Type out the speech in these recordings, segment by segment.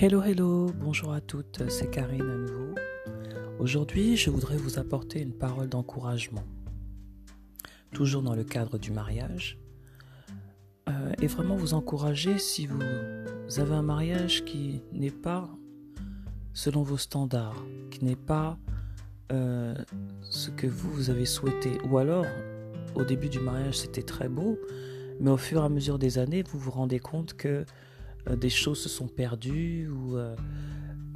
Hello, hello, bonjour à toutes, c'est Karine à nouveau. Aujourd'hui, je voudrais vous apporter une parole d'encouragement, toujours dans le cadre du mariage, euh, et vraiment vous encourager si vous avez un mariage qui n'est pas selon vos standards, qui n'est pas euh, ce que vous, vous avez souhaité, ou alors au début du mariage c'était très beau, mais au fur et à mesure des années, vous vous rendez compte que des choses se sont perdues ou euh,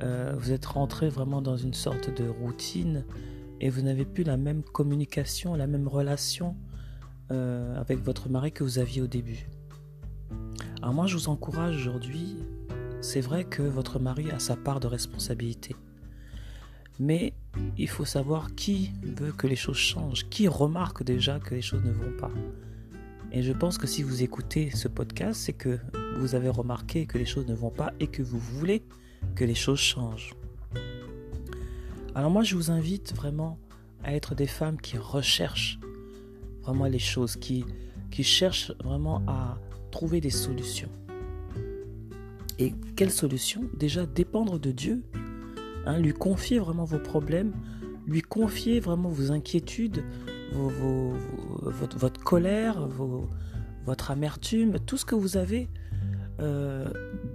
euh, vous êtes rentré vraiment dans une sorte de routine et vous n'avez plus la même communication, la même relation avec votre mari que vous aviez au début. Alors moi je vous encourage aujourd'hui, c'est vrai que votre mari a sa part de responsabilité. Mais il faut savoir qui veut que les choses changent, qui remarque déjà que les choses ne vont pas. Et je pense que si vous écoutez ce podcast, c'est que vous avez remarqué que les choses ne vont pas et que vous voulez que les choses changent. Alors moi, je vous invite vraiment à être des femmes qui recherchent vraiment les choses, qui, cherchent vraiment à trouver des solutions. Et quelles solutions? Déjà, dépendre de Dieu, hein, lui confier vraiment vos problèmes, lui confier vraiment vos inquiétudes, votre, colère, votre amertume, tout ce que vous avez, euh,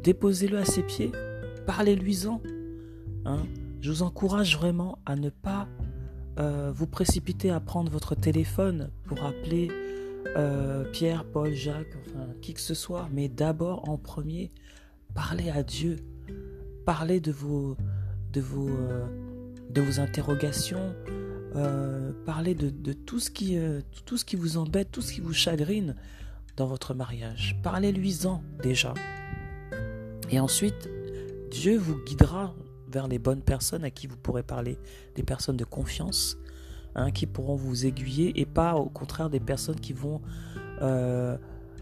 déposez-le à ses pieds, parlez-lui-en. Hein. Je vous encourage vraiment à ne pas euh, vous précipiter à prendre votre téléphone pour appeler euh, Pierre, Paul, Jacques, enfin qui que ce soit, mais d'abord en premier, parlez à Dieu, parlez de vos, de vos, de vos interrogations, euh, parler de, tout, ce qui, euh, tout ce qui vous embête, tout ce qui vous chagrine dans votre mariage. Parlez-lui-en déjà. Et ensuite, Dieu vous guidera vers les bonnes personnes à qui vous pourrez parler, des personnes de confiance, hein, qui pourront vous aiguiller et pas au contraire des personnes qui vont euh,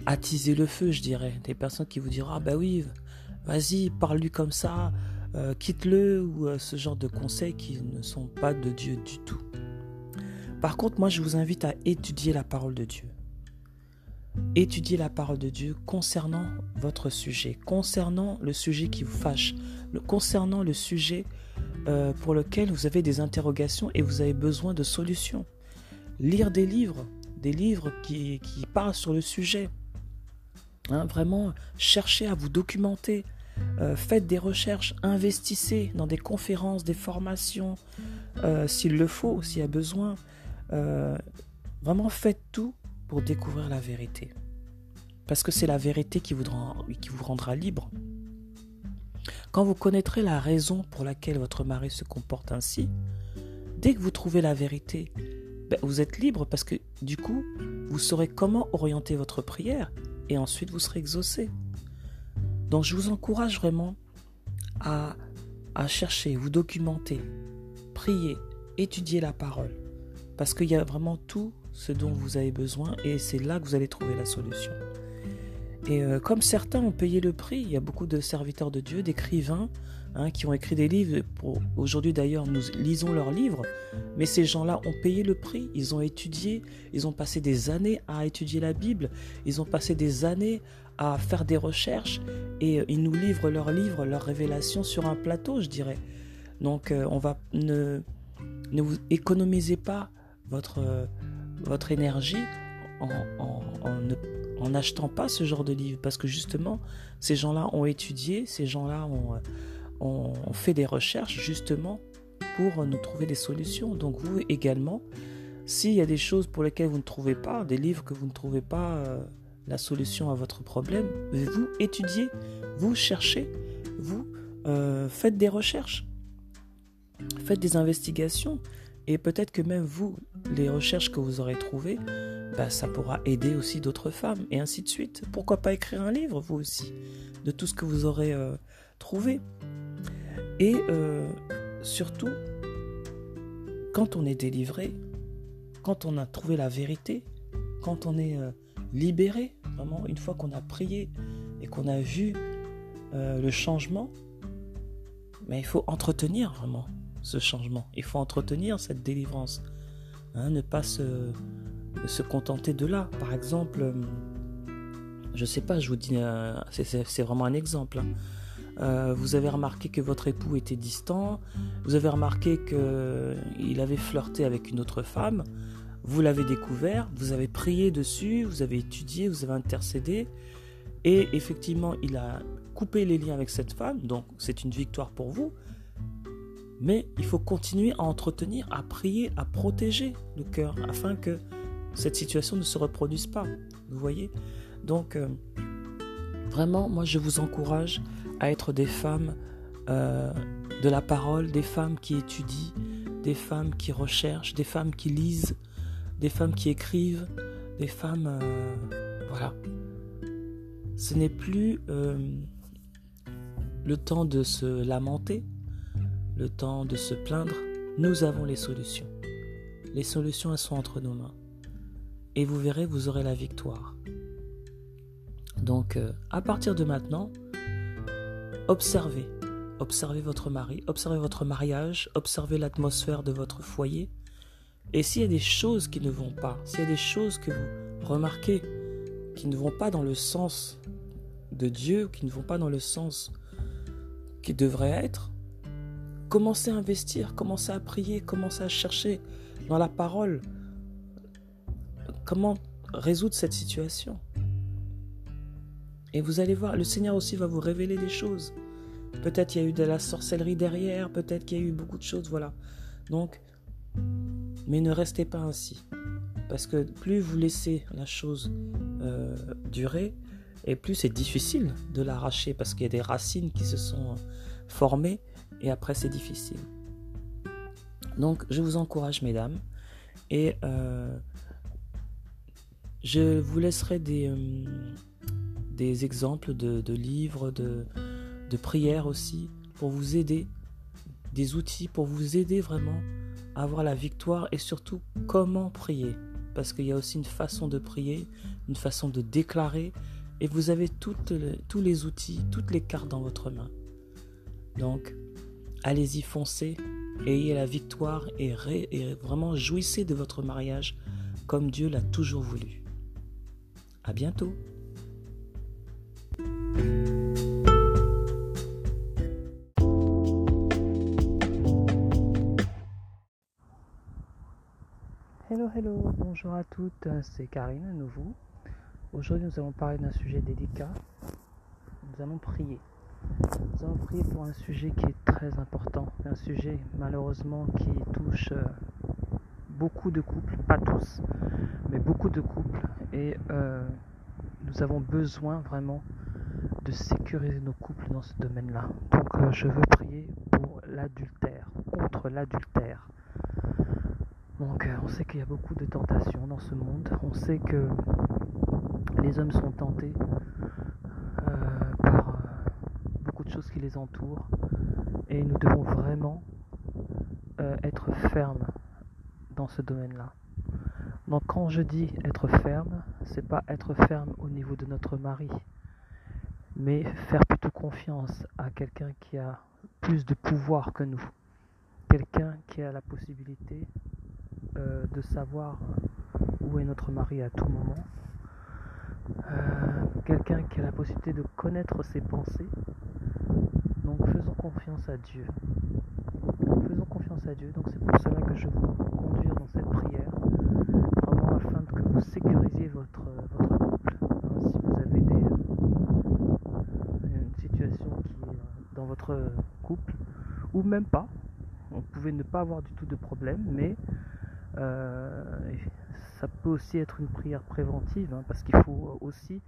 attiser le feu, je dirais. Des personnes qui vous diront Ah bah oui, vas-y, parle-lui comme ça, quitte-le, ou ce genre de conseils qui ne sont pas de Dieu du tout. Par contre, moi, je vous invite à étudier la parole de Dieu. Étudier la parole de Dieu concernant votre sujet, concernant le sujet qui vous fâche, concernant le sujet euh, pour lequel vous avez des interrogations et vous avez besoin de solutions. Lire des livres, des livres qui, parlent sur le sujet. Hein, vraiment, cherchez à vous documenter. Euh, faites des recherches, investissez dans des conférences, des formations, euh, s'il le faut, s'il y a besoin. Euh, vraiment faites tout pour découvrir la vérité. Parce que c'est la vérité qui vous, rendra, libre. Quand vous connaîtrez la raison pour laquelle votre mari se comporte ainsi, dès que vous trouvez la vérité, ben, vous êtes libre parce que du coup, vous saurez comment orienter votre prière et ensuite vous serez exaucé. Donc je vous encourage vraiment à, à chercher, vous documenter, prier, étudier la parole. Parce qu'il y a vraiment tout ce dont vous avez besoin et c'est là que vous allez trouver la solution. Et euh, comme certains ont payé le prix, il y a beaucoup de serviteurs de Dieu, d'écrivains, hein, qui ont écrit des livres. Aujourd'hui d'ailleurs, nous lisons leurs livres, mais ces gens-là ont payé le prix. Ils ont étudié, ils ont passé des années à étudier la Bible, ils ont passé des années à faire des recherches et euh, ils nous livrent leurs livres, leurs révélations sur un plateau, je dirais. Donc euh, on va ne, ne vous économisez pas votre, votre énergie en n'achetant pas ce genre de livre parce que justement ces gens-là ont étudié, ces gens-là ont, ont, fait des recherches justement pour nous trouver des solutions. Donc vous également, s'il y a des choses pour lesquelles vous ne trouvez pas, des livres que vous ne trouvez pas euh, la solution à votre problème, vous étudiez, vous cherchez, vous euh, faites des recherches, faites des investigations. Et peut-être que même vous, les recherches que vous aurez trouvées, bah, ça pourra aider aussi d'autres femmes, et ainsi de suite. Pourquoi pas écrire un livre, vous aussi, de tout ce que vous aurez euh, trouvé. Et euh, surtout, quand on est délivré, quand on a trouvé la vérité, quand on est euh, libéré, vraiment, une fois qu'on a prié et qu'on a vu le changement, mais il faut entretenir vraiment ce changement. Il faut entretenir cette délivrance. Hein, ne pas se, se, contenter de là. Par exemple, euh, je sais pas, je vous dis, euh, c'est vraiment un exemple. Hein. euh, vous avez remarqué que votre époux était distant, vous avez remarqué qu'il avait flirté avec une autre femme, vous l'avez découvert, vous avez prié dessus, vous avez étudié, vous avez intercédé, et effectivement, il a coupé les liens avec cette femme, donc c'est une victoire pour vous. Mais il faut continuer à entretenir, à prier, à protéger le cœur, afin que cette situation ne se reproduise pas. Vous voyez? Donc, euh, vraiment, moi, je vous encourage à être des femmes euh, de la parole, des femmes qui étudient, des femmes qui recherchent, des femmes qui lisent, des femmes qui écrivent, des femmes... Euh, voilà. Ce n'est plus le temps de se lamenter, le temps de se plaindre. Nous avons les solutions. Les solutions, elles sont entre nos mains. Et vous verrez, vous aurez la victoire. Donc, à partir de maintenant, Observez. Observez votre mari, observez votre mariage, observez l'atmosphère de votre foyer. Et s'il y a des choses qui ne vont pas, s'il y a des choses que vous remarquez qui ne vont pas dans le sens de Dieu, qui ne vont pas dans le sens qui devrait être, commencez à investir, commencez à prier, commencez à chercher dans la parole comment résoudre cette situation? Et vous allez voir, le Seigneur aussi va vous révéler des choses. Peut-être il y a eu de la sorcellerie derrière, peut-être qu'il y a eu beaucoup de choses, voilà. Donc, mais ne restez pas ainsi. Parce que plus vous laissez la chose euh, durer, et plus c'est difficile de l'arracher, parce qu'il y a des racines qui se sont formées, et après c'est difficile. Donc, je vous encourage, mesdames, et euh, je vous laisserai des... Euh, des exemples de, livres, de, de prières aussi, pour vous aider, des outils pour vous aider vraiment à avoir la victoire et surtout comment prier. Parce qu'il y a aussi une façon de prier, une façon de déclarer, et vous avez tous les outils, toutes les cartes dans votre main. Donc, allez-y, foncez, ayez la victoire et, vraiment jouissez de votre mariage comme Dieu l'a toujours voulu. À bientôt! Hello, hello, bonjour à toutes, c'est Karine à nouveau. Aujourd'hui, nous allons parler d'un sujet délicat. Nous allons prier. Nous allons prier pour un sujet qui est très important, un sujet malheureusement qui touche euh, beaucoup de couples, pas tous, mais beaucoup de couples. Et euh, nous avons besoin vraiment de sécuriser nos couples dans ce domaine-là. Donc euh, je veux prier pour l'adultère, contre l'adultère. Donc euh, on sait qu'il y a beaucoup de tentations dans ce monde. On sait que les hommes sont tentés euh, par beaucoup de qui les entourent. Et nous devons vraiment être fermes dans ce domaine-là. Donc quand je dis être ferme, c'est pas être ferme au niveau de notre mari, mais faire plutôt confiance à quelqu'un qui a plus de pouvoir que nous, quelqu'un qui a la possibilité euh, de savoir où est notre mari à tout moment, euh, quelqu'un qui a la possibilité de connaître ses pensées. Donc faisons confiance à Dieu. Faisons confiance à Dieu. Donc c'est pour cela que je vous conduire dans cette prière, vraiment afin que vous sécurisiez votre, votre couple. Hein, si vous avez des, dans votre couple, ou même pas. Vous pouvez ne pas avoir du tout de problème, mais euh, ça peut aussi être une prière préventive, hein, parce qu'il faut aussi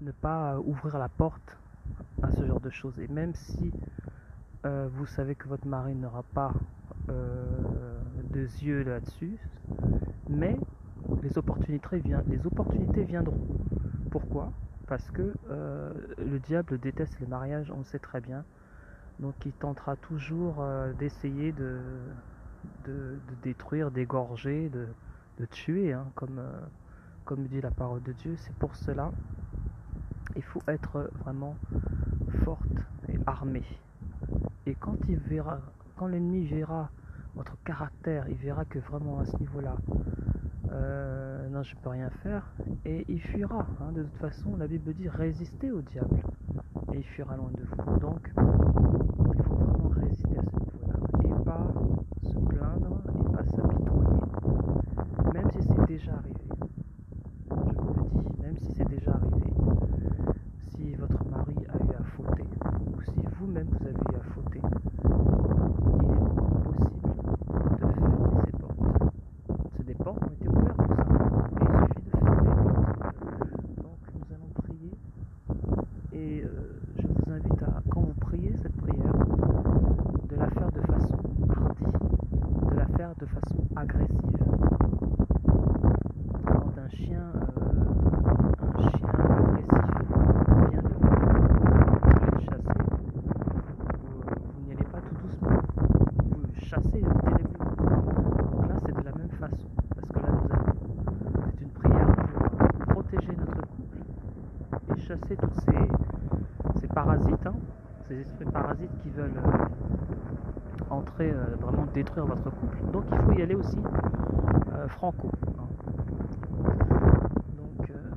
ne pas ouvrir la porte à ce genre de choses. Et même si euh, vous savez que votre mari n'aura pas euh, de yeux là-dessus, mais les opportunités, les viendront. Pourquoi? Parce que euh, le diable déteste le mariage, on le sait très bien. Donc il tentera toujours d'essayer de, détruire, d'égorger, de, tuer, hein, comme dit la parole de Dieu. C'est pour cela il faut être vraiment forte et armée. Et quand il verra, quand l'ennemi verra votre caractère, il verra que vraiment à ce niveau-là, euh, non, je peux rien faire, et il fuira. Hein. De toute façon, la Bible dit résister au diable, et il fuira loin de vous. Donc, il faut vraiment résister à ce niveau-là et pas se plaindre et pas s'apitoyer, même si c'est déjà arrivé. Je vous le dis, même si c'est déjà arrivé, si votre mari a eu à fauter, ou si vous-même vous avez eu à fauter, il est encore possible de fermer ces portes. C'est des portes qui ont été ouvertes tout simplement, et il suffit de fermer les portes. Donc nous allons prier, et euh, je vous invite à, quand vous priez cette prière, de la faire de façon hardie, de la faire de façon agressive. Quand un chien, euh, un chien agressif vient de vous, vous voulez le chasser, vous, vous n'y allez pas tout doucement, vous le chassez terriblement. Donc là, c'est de la même façon, parce que là, nous allons, c'est une prière pour protéger notre couple et chasser tous ces, ces parasites, hein, ces esprits parasites qui veulent euh, vraiment détruire votre couple. Donc il faut y aller aussi euh, franco. hein. Donc euh,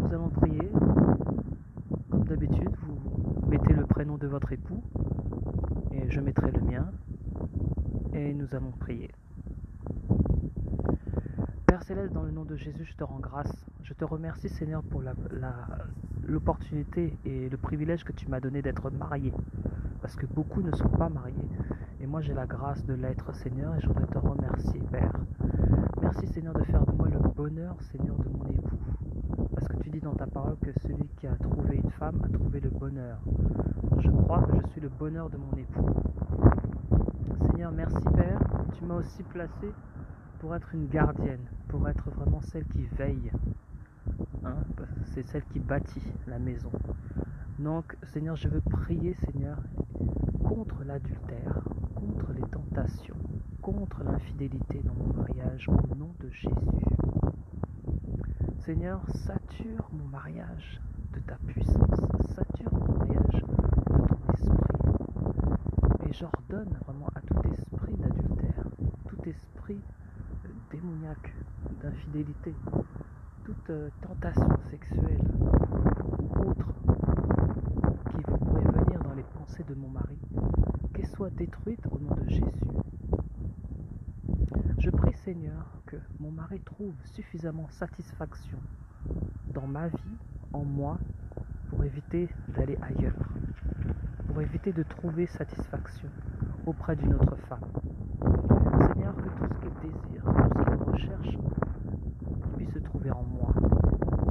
nous allons prier. Comme d'habitude, vous mettez le prénom de votre époux et je mettrai le mien et nous allons prier. Père Céleste, dans le nom de Jésus, je te rends grâce. Je te remercie, Seigneur, pour la- la- l'opportunité et le privilège que tu m'as donné d'être marié. Parce que beaucoup ne sont pas mariés. Et moi, j'ai la grâce de l'être, Seigneur, et je voudrais te remercier, Père. Merci, Seigneur, de faire de moi le bonheur, Seigneur, de mon époux. Parce que tu dis dans ta parole que celui qui a trouvé une femme a trouvé le bonheur. Je crois que je suis le bonheur de mon époux. Seigneur, merci, Père. Tu m'as aussi placé pour être une gardienne, pour être vraiment celle qui veille. Hein, c'est celle qui bâtit la maison. Donc, Seigneur, je veux prier, Seigneur, contre l'adultère, tentations, contre l'infidélité dans mon mariage, au nom de Jésus. Seigneur, sature mon mariage de ta puissance, sature mon mariage de ton esprit. Et j'ordonne vraiment à tout esprit d'adultère, tout esprit euh, démoniaque, d'infidélité, toute euh, tentation sexuelle ou autre qui pourrait venir dans les pensées de mon mari, détruite au nom de Jésus. Je prie Seigneur que mon mari trouve suffisamment satisfaction dans ma vie, en moi, pour éviter d'aller ailleurs, pour éviter de trouver satisfaction auprès d'une autre femme. Seigneur, que tout ce qu'il désire, tout ce qu'il recherche, puisse se trouver en moi,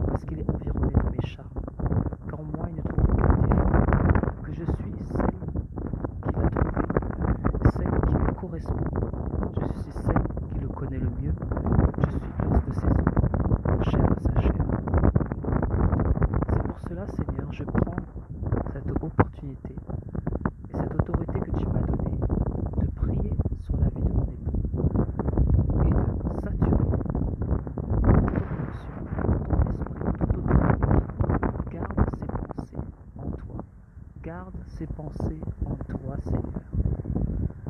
parce qu'il est environné de mes charmes, qu'en moi il ne trouve aucun défaut, que je suis celle qu'il a trouvée, celle qui me correspond, je suis celle qui le connaît le mieux, je suis l'os de ses os, chair de sa chair. C'est pour cela, Seigneur, je prends cette opportunité et cette autorité que tu m'as donnée de prier sur la vie de mon époux et de saturer toute onction, ton esprit, toute autorité. Garde ses pensées en toi. Garde ses pensées en toi, Seigneur.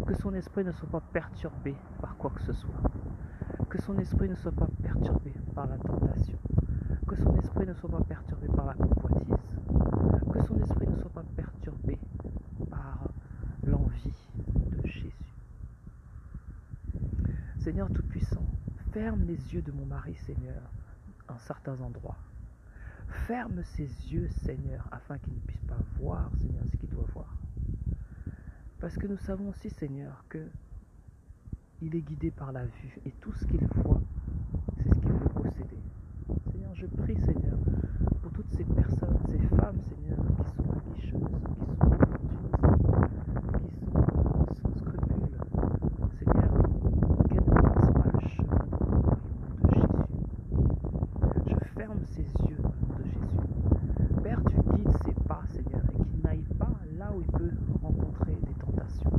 Que son esprit ne soit pas perturbé par quoi que ce soit. Que son esprit ne soit pas perturbé par la tentation. Que son esprit ne soit pas perturbé par la convoitise. Que son esprit ne soit pas perturbé par l'envie de Jésus. Seigneur Tout-Puissant, ferme les yeux de mon mari, Seigneur, en certains endroits. Ferme ses yeux, Seigneur, afin qu'il ne puisse pas voir, Seigneur, ce. Parce que nous savons aussi, Seigneur, que il est guidé par la vue et tout ce qu'il voit, c'est ce qu'il veut posséder. Seigneur, je prie, Seigneur, pour toutes ces personnes, ces femmes, Seigneur, qui sont aguicheuses, qui sont aventureuses, qui sont sans scrupules. Seigneur, qu'elles ne croisent pas le chemin de ton mari au nom de Jésus. Je ferme ses yeux au nom de Jésus. Père, tu guides ses pas, Seigneur, et qu'il n'aille pas là où il peut rencontrer des tentations.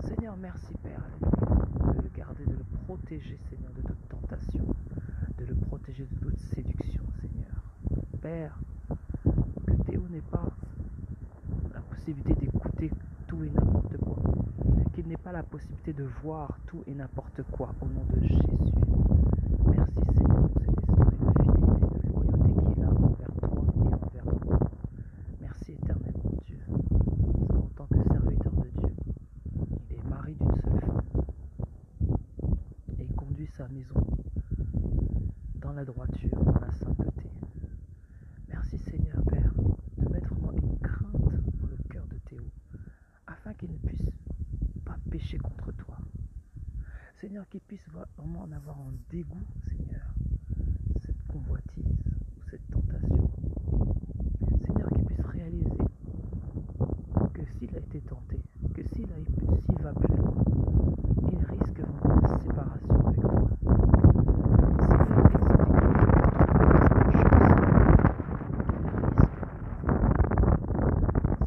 Seigneur, merci, Père, alléluia, de le garder, de le protéger, Seigneur, de toute tentation, de le protéger de toute séduction, Seigneur. Père, que Théo n'ait pas la possibilité d'écouter tout et n'importe quoi, qu'il n'ait pas la possibilité de voir tout et n'importe quoi, au nom de Jésus. Merci, Seigneur, pour cet esprit de fidélité, de loyauté qu'il a envers toi et envers nous. la droiture, dans la sainteté. Merci Seigneur Père de mettre vraiment une crainte dans le cœur de Théo, afin qu'il ne puisse contre toi. Seigneur, qu'il puisse vraiment en avoir un dégoût, Seigneur, cette convoitise ou cette tentation. Seigneur, qu'il puisse réaliser que s'il a été tenté, que s'il s'il va plus loin, il risque vraiment la séparation avec toi. Seigneur, explique-lui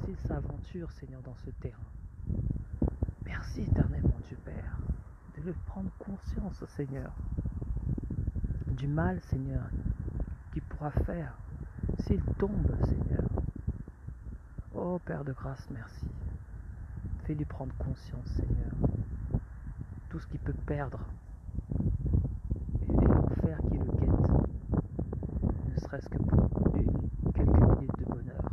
s'il s'aventure, Seigneur, dans ce terrain. Merci éternellement, Dieu Père de conscience, Seigneur, du mal, Seigneur, qu'il pourra faire s'il tombe, Seigneur. Oh Père de grâce, merci. Fais-lui prendre conscience, Seigneur. Tout ce qu'il peut perdre et l'enfer qui le guette, ne serait-ce que pour une, quelques minutes de bonheur,